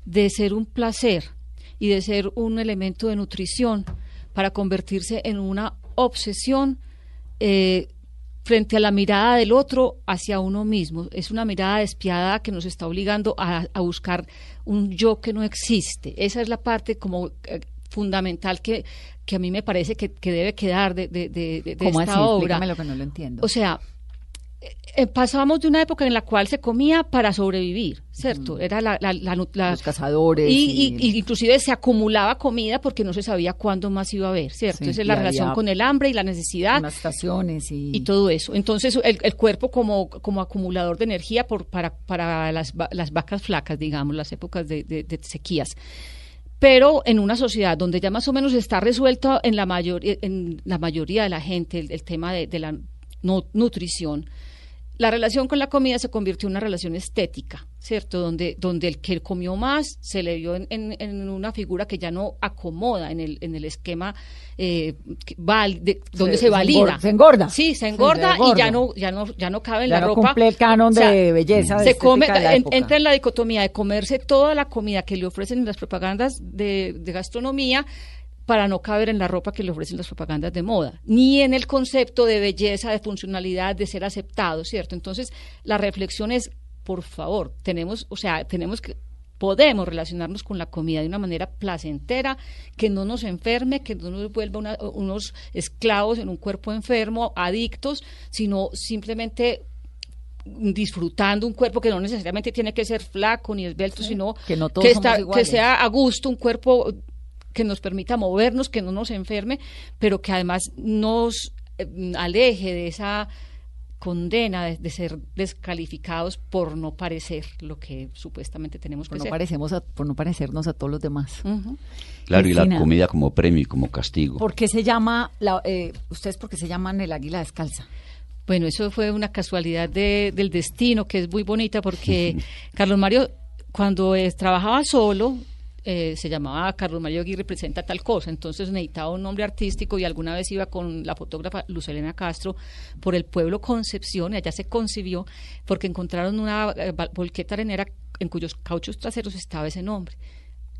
de ser un placer y de ser un elemento de nutrición para convertirse en una obsesión eh, frente a la mirada del otro hacia uno mismo. Es una mirada despiadada que nos está obligando a, a buscar un yo que no existe. Esa es la parte como eh, fundamental que, que a mí me parece que, que debe quedar de, de, de, de ¿Cómo esta así? obra. Que no lo entiendo. O sea, eh, pasábamos de una época en la cual se comía para sobrevivir, ¿cierto? Era la, la, la, la- Los cazadores y, y- y- y inclusive se acumulaba comida porque no se sabía cuándo más iba a haber, ¿cierto? Sí, Esa es la relación con el hambre y la necesidad unas estaciones y, y todo eso. Entonces, el, el cuerpo como, como acumulador de energía por, para, para las, las vacas flacas, digamos, las épocas de, de- de sequías. Pero en una sociedad donde ya más o menos está resuelto en la, mayor, en la mayoría de la gente el, el tema de, de la no- nutrición, la relación con la comida se convirtió en una relación estética, ¿cierto? Donde, donde el que comió más se le vio en, en- en una figura que ya no acomoda en el, en el esquema eh, val- de- donde se, se valida. se engorda. Sí, se engorda se engorda. y ya no, ya no, ya no cabe en Ya la no ropa. cumple el canon de belleza, Se come, estética de la en- entra en la dicotomía de comerse toda la comida que le ofrecen en las propagandas de, de gastronomía para no caber en la ropa que le ofrecen las propagandas de moda, ni en el concepto de belleza, de funcionalidad, de ser aceptado, ¿cierto? Entonces, la reflexión es, por favor, tenemos, o sea, tenemos que podemos relacionarnos con la comida de una manera placentera, que no nos enferme, que no nos vuelva una- unos esclavos en un cuerpo enfermo, adictos, sino simplemente disfrutando un cuerpo que no necesariamente tiene que ser flaco ni esbelto, sino que no todos somos está- iguales. que sea a gusto, un cuerpo que nos permita movernos, que no nos enferme, pero que además nos eh, aleje de esa condena de, de ser descalificados por no parecer lo que supuestamente tenemos por que no, ser. parecemos a- por no parecernos a todos los demás. Claro, y la comida como premio y como castigo. ¿Por qué se llama, la, eh, ustedes por qué se llaman el águila descalza? Bueno, eso fue una casualidad de- del destino que es muy bonita porque Carlos Mario, cuando eh, trabajaba solo, eh, se llamaba Carlos Mario Aguirre presenta tal cosa, entonces necesitaba un nombre artístico y alguna vez iba con la fotógrafa Lucelena Castro por el pueblo Concepción y allá se concibió porque encontraron una eh, volqueta arenera en cuyos cauchos traseros estaba ese nombre.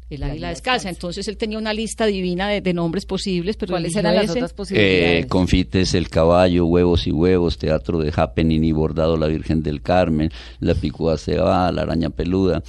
El águila descalza. Entonces él tenía una lista divina de, de nombres posibles, pero ¿Cuáles eran las otras posibilidades? Eh, confites El Caballo, Huevos y Huevos, Teatro de Happening y Bordado La Virgen del Carmen, La Picúa se va, La Araña Peluda.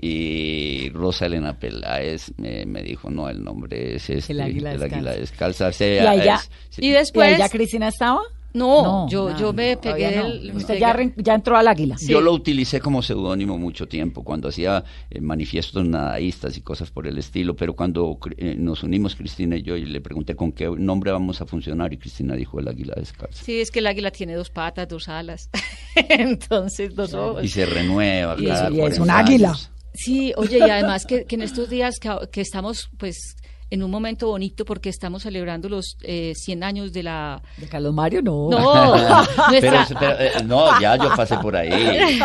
Y Rosa Elena Peláez me, me dijo, no, el nombre es este, El Águila el Descalza. Águila Descalza. ¿Y sea, allá, es- sí. Y después- ¿Y allá Cristina estaba? No, yo, yo me pegué no. el- me Usted ya, re- ya entró al águila. Yo lo utilicé como seudónimo mucho tiempo, cuando hacía eh, manifiestos nadaístas y cosas por el estilo, pero cuando eh, nos unimos Cristina y yo y le pregunté con qué nombre vamos a funcionar y Cristina dijo el águila descalza. Sí, es que el águila tiene dos patas, dos alas. Entonces, dos ojos. Y se renueva Y cada y es 40 un águila. Sí, oye, y además que, que en estos días que, que estamos, pues, en un momento bonito porque estamos celebrando los eh, 100 años de la... De Carlos Mario, no. No, Pero, nuestra, pero, eh, no, ya yo pasé por ahí.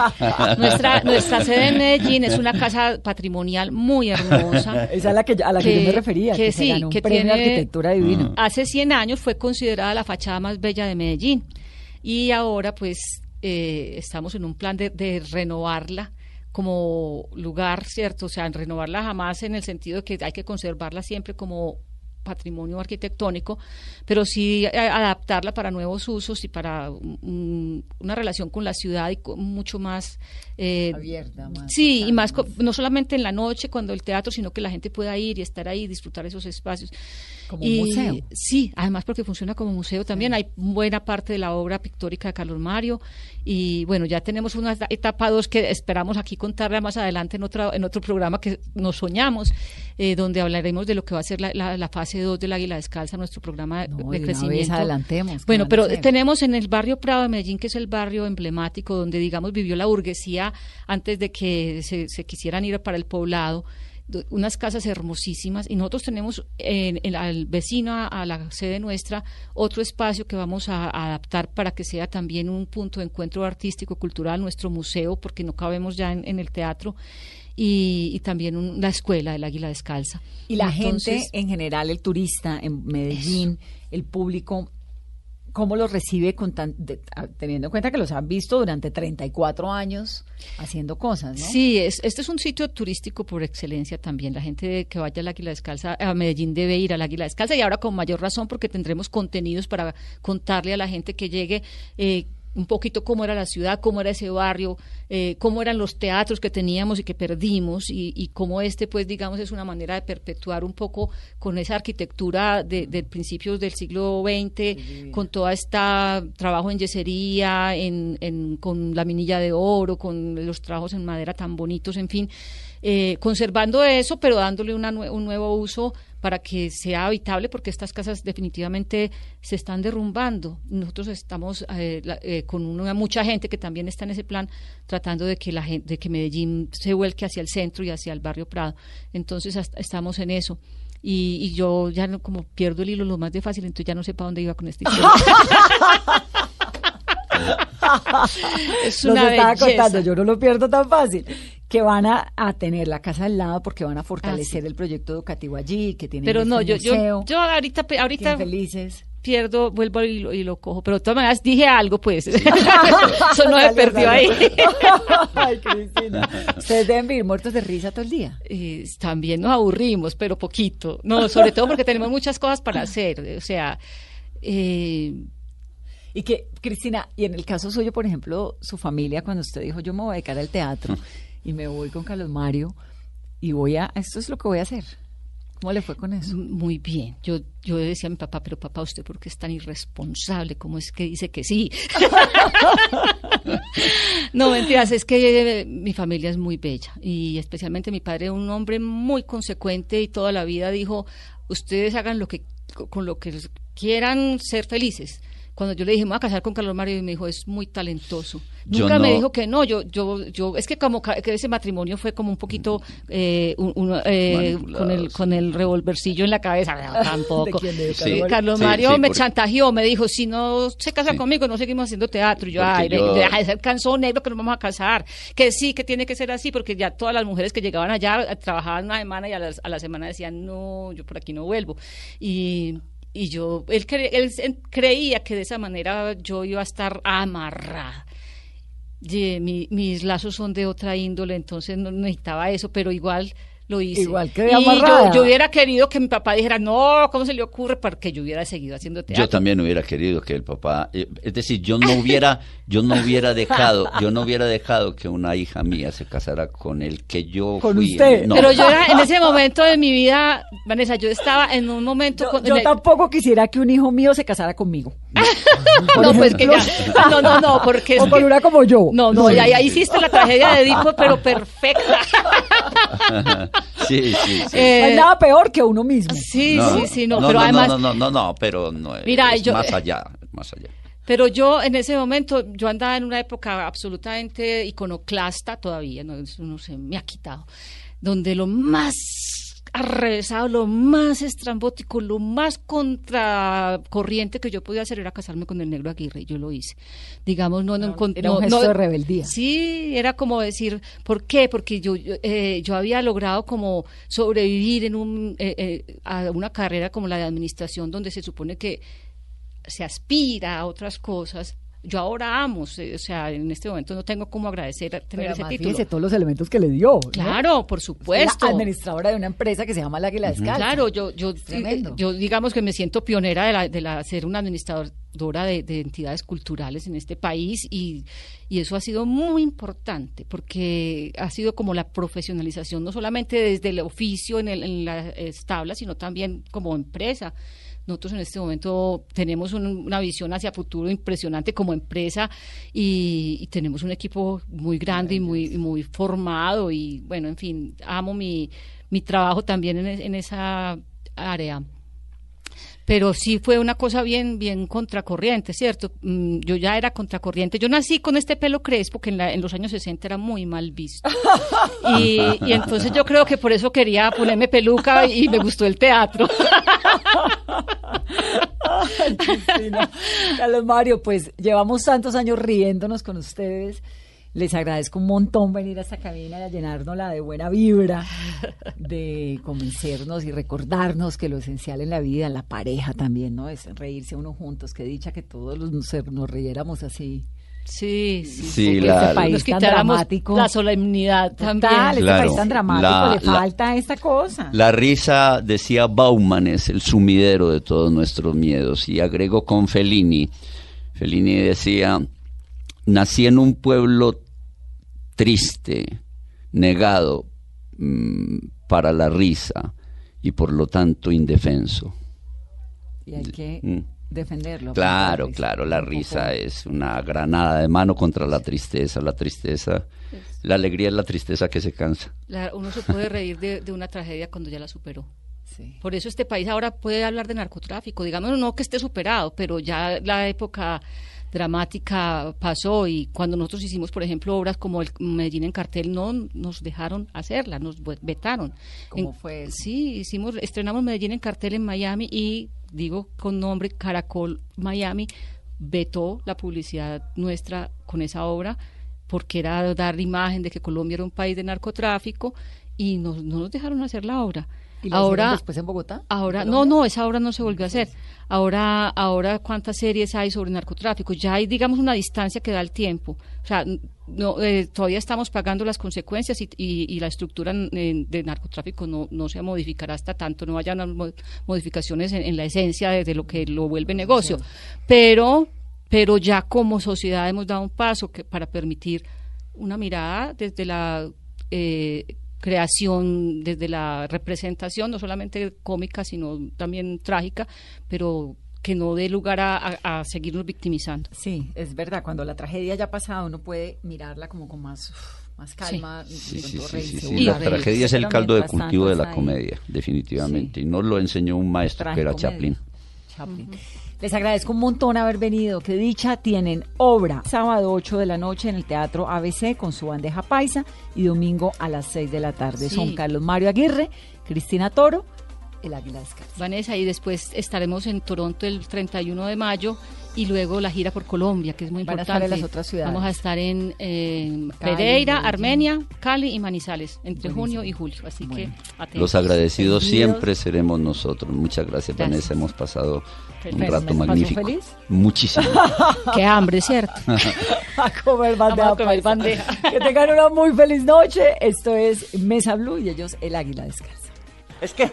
nuestra, nuestra sede en Medellín es una casa patrimonial muy hermosa. Esa es la que, a la que, yo me refería, que, se sí, ganó un que premio de tiene- arquitectura divino. Hace 100 años fue considerada la fachada más bella de Medellín y ahora pues eh, estamos en un plan de, de renovarla como lugar, ¿cierto? O sea, en renovarla jamás en el sentido de que hay que conservarla siempre como patrimonio arquitectónico, pero sí eh, adaptarla para nuevos usos y para mm, una relación con la ciudad y con mucho más eh, Abierta, más Sí, y más no solamente en la noche cuando el teatro, sino que la gente pueda ir y estar ahí, disfrutar esos espacios. Como un Y- museo. Sí, además porque funciona como museo también. Hay buena parte de la obra pictórica de Carlos Mario y bueno, ya tenemos una eta- etapa dos que esperamos aquí contarla más adelante en otro, en otro programa que nos soñamos, eh, donde hablaremos de lo que va a ser la, la- la fase 2 del Águila Descalza, nuestro programa de, No, de de una vez crecimiento. adelantemos, ¿qué Bueno, pero tenemos en el barrio Prado de Medellín, que es el barrio emblemático donde, digamos, vivió la burguesía antes de que se, se quisieran ir para el poblado, do- unas casas hermosísimas y nosotros tenemos en, en- al vecino a, a la sede nuestra otro espacio que vamos a, a adaptar para que sea también un punto de encuentro artístico cultural nuestro museo porque no cabemos ya en, en el teatro y, y también un- la escuela del Águila Descalza Y la Entonces, gente en general, el turista en Medellín, el público, ¿cómo los recibe con tan- de- teniendo en cuenta que los han visto durante 34 años haciendo cosas, ¿no? Sí, es, este es un sitio turístico por excelencia también. La gente que vaya al Águila Descalza, a Medellín debe ir al Águila Descalza y ahora con mayor razón porque tendremos contenidos para contarle a la gente que llegue eh, un poquito cómo era la ciudad, cómo era ese barrio, eh, cómo eran los teatros que teníamos y que perdimos y, y cómo este, pues, digamos, es una manera de perpetuar un poco con esa arquitectura de, de principios del siglo XX, con toda esta trabajo en yesería, en, en- con la minilla de oro, con los trabajos en madera tan bonitos, en fin, eh, conservando eso, pero dándole una un nuevo uso para que sea habitable, porque estas casas definitivamente se están derrumbando. Nosotros estamos eh, la- eh, con una, mucha gente que también está en ese plan, tratando de que la gente, de que Medellín se vuelque hacia el centro y hacia el barrio Prado. Entonces hasta- estamos en eso. Y, y yo ya no, como pierdo el hilo lo más de fácil, entonces ya no sé para dónde iba con esta historia. es Nos una estaba belleza. contando, yo no lo pierdo tan fácil, que van a, a tener la casa al lado porque van a fortalecer el proyecto educativo allí, que tienen Ah, Pero no, yo, yo, museo, yo ahorita, que ahorita felices. pierdo, vuelvo y lo, y lo cojo. Pero de todas maneras dije algo, pues. Eso no se perdió ahí. Ay, Cristina. Ustedes deben vivir muertos de risa todo el día. Eh, también nos aburrimos, pero poquito. No, sobre todo porque tenemos muchas cosas para hacer. O sea, eh, Y que, Cristina, y en el caso suyo, por ejemplo, su familia, cuando usted dijo, yo me voy a dedicar al teatro y me voy con Carlos Mario y voy a, esto es lo que voy a hacer. ¿Cómo le fue con eso? muy bien. Yo, yo decía a mi papá, pero papá, ¿usted por qué es tan irresponsable? ¿Cómo es que dice que sí? no, mentiras, es que eh, mi familia es muy bella y especialmente mi padre, un hombre muy consecuente y toda la vida dijo, ustedes hagan lo que con lo que quieran ser felices. Cuando yo le dije, me voy a casar con Carlos Mario, y me dijo, es muy talentoso. Yo Nunca me dijo que no, yo, yo, yo, es que como que ese matrimonio fue como un poquito eh, un- un, eh, con el con el revolvercillo en la cabeza, no, tampoco. ¿De quién? ¿De Sí, Carlos Mario? Sí, me porque- chantajeó, me dijo, si no se casa conmigo, no seguimos haciendo teatro. Y yo, Porque ay, yo- deja de ser negro que nos vamos a casar. Que sí, que tiene que ser así, porque ya todas las mujeres que llegaban allá eh, trabajaban una semana y a, las- a la semana decían, no, yo por aquí no vuelvo. Y, y yo, él, creía que de esa manera yo iba a estar amarrada. Mis lazos son de otra índole, entonces no necesitaba eso, pero igual lo hice. Igual quedé y amarrada. yo, yo hubiera querido que mi papá dijera, no, ¿cómo se le ocurre? Porque yo hubiera seguido haciendo teatro. Yo también hubiera querido que el papá, eh, es decir, yo no hubiera, yo no hubiera dejado, yo no hubiera dejado que una hija mía se casara con el que yo Con fui. usted. No. Pero yo era, en ese momento de mi vida, Vanessa, yo estaba en un momento... Yo, con- yo el- tampoco quisiera que un hijo mío se casara conmigo. no, pues que ya... No, no, no, porque... es O con que- una como yo. No, no, ya, ya hiciste la tragedia de Edipo, pero perfecta. sí, sí, sí. Eh, No hay nada peor que uno mismo. Sí, No, sí, sí, no, no, pero no, además... no, no, no, no, pero no, es- Mira, es yo- más allá, más allá. Pero yo en ese momento, yo andaba en una época absolutamente iconoclasta todavía, no, eso no se me ha quitado, donde lo más arrevesado, lo más estrambótico, lo más contracorriente que yo podía hacer era casarme con el negro Aguirre, y yo lo hice. Digamos, no, no, con- Era un no- gesto no- de rebeldía. Sí, era como decir, ¿por qué? Porque yo, yo, eh, yo había logrado como sobrevivir en un, eh, eh, a una carrera como la de administración, donde se supone que se aspira a otras cosas. Yo ahora amo, o sea, en este momento no tengo cómo agradecer tener Pero ese título. fíjese todos los elementos que le dio. ¿no? Claro, por supuesto. La administradora de una empresa que se llama La Águila Descalza. Claro, yo, yo, tremendo. yo digamos que me siento pionera de la, de la ser una administradora de, de entidades culturales en este país y, y eso ha sido muy importante porque ha sido como la profesionalización no solamente desde el oficio en, el- en las tablas, sino también como empresa. Nosotros en este momento tenemos un- una visión hacia futuro impresionante como empresa y, y tenemos un equipo muy grande y muy, muy formado y bueno, en fin, amo mi, mi trabajo también en, en esa área. Pero sí fue una cosa bien, bien contracorriente, ¿cierto? Mm, Yo ya era contracorriente. Yo nací con este pelo crespo que en, la- en los años 60 era muy mal visto. Y, y entonces yo creo que por eso quería ponerme peluca y me gustó el teatro. Ay. Carlos Mario, pues llevamos tantos años riéndonos con ustedes. Les agradezco un montón venir a esta cabina y a llenárnosla de buena vibra, de convencernos y recordarnos que lo esencial en la vida, en la pareja también, ¿no? Es reírse uno juntos. Qué dicha que todos los- nos, nos riéramos así. Sí, sí. Sí, la- este país Nos tan dramático. la solemnidad también. Total, este Claro. país tan dramático, La- le la- falta esta cosa. La risa, decía Bauman, es el sumidero de todos nuestros miedos. Y agregó con Fellini. Fellini decía, nací en un pueblo triste, negado mm, para la risa y por lo tanto indefenso. Y hay que Mm. defenderlo. Claro, Pues, claro, la un poco- risa es una granada de mano contra la tristeza, la tristeza, la alegría es la tristeza que se cansa. La- uno se puede reír de, de una tragedia cuando ya la superó. Sí. Por eso este país ahora puede hablar de narcotráfico. Digamos, no que esté superado, pero ya la época dramática pasó y cuando nosotros hicimos, por ejemplo, obras como el Medellín en cartel, no nos dejaron hacerla, nos ve- vetaron. ¿Cómo En- fue eso? Sí, hicimos, estrenamos Medellín en cartel en Miami y digo con nombre Caracol Miami vetó la publicidad nuestra con esa obra porque era dar imagen de que Colombia era un país de narcotráfico y nos- no nos dejaron hacer la obra. ¿Y la ahora después en Bogotá? Ahora, ¿En no, no, esa obra no se volvió a hacer. Ahora, ahora cuántas series hay sobre narcotráfico. Ya hay, digamos, una distancia que da el tiempo. O sea, no, eh, todavía estamos pagando las consecuencias y, y- y la estructura eh, de narcotráfico no, no se modificará hasta tanto, no haya modificaciones en, en la esencia de, de lo que lo vuelve negocio. Pero, pero ya como sociedad hemos dado un paso que, para permitir una mirada desde la eh, creación, desde la representación, no solamente cómica, sino también trágica, pero que no dé lugar a, a- a seguirnos victimizando. Sí, es verdad. Cuando la tragedia ya ha pasado, uno puede mirarla como con más, uf, más calma. Sí. La tragedia es el caldo de cultivo de la comedia, definitivamente. Y nos lo enseñó un maestro que era. Chaplin. Chaplin. Les agradezco un montón haber venido. Qué dicha tienen obra. Sábado 8 de la noche en el Teatro ABC con su bandeja paisa y domingo a las 6 de la tarde. Sí. Son Carlos Mario Aguirre, Cristina Toro, el Águila Descalza. Vanessa, y después estaremos en Toronto el 31 de mayo y luego la gira por Colombia, que es muy Van a importante. estar en las otras ciudades. Vamos a estar en eh, Cali, Pereira, Medellín. Armenia, Cali y Manizales entre Buenísimo. junio y julio. Así Bueno. que atentos. Los agradecidos Bienvenidos. siempre seremos nosotros. Muchas gracias, Gracias. Vanessa. Hemos pasado un rato ¿Me pasó magnífico. feliz? Muchísimo. Qué hambre, ¿cierto? a comer bandeja. A comer bandeja. Que tengan una muy feliz noche. Esto es Mesa Blue y ellos el Águila Descalza. Es que,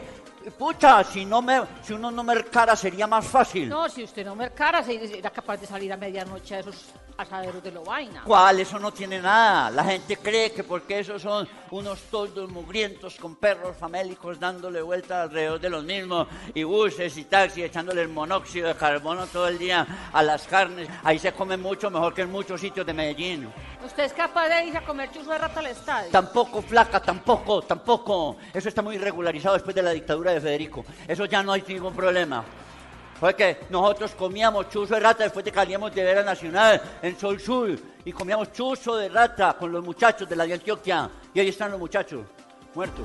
pucha, si, no me, si uno no mercara sería más fácil. No, si usted no mercara, era capaz de salir a medianoche a esos asaderos de Lobaina. ¿Cuál? Eso no tiene nada. La gente cree que porque esos son unos toldos mugrientos con perros famélicos dándole vueltas alrededor de los mismos y buses y taxis echándole el monóxido de carbono todo el día a las carnes. Ahí se come mucho mejor que en muchos sitios de Medellín. ¿Usted es capaz de ir a comer chuzo de rata al estadio? Tampoco, flaca, tampoco, tampoco. Eso está muy regularizado después de la dictadura de Federico. Eso ya no hay ningún problema. Fue que nosotros comíamos chuzo de rata después de que salíamos de Vera Nacional en Sol Sur y comíamos chuzo de rata con los muchachos de la de Antioquia. Y ahí están los muchachos, muertos.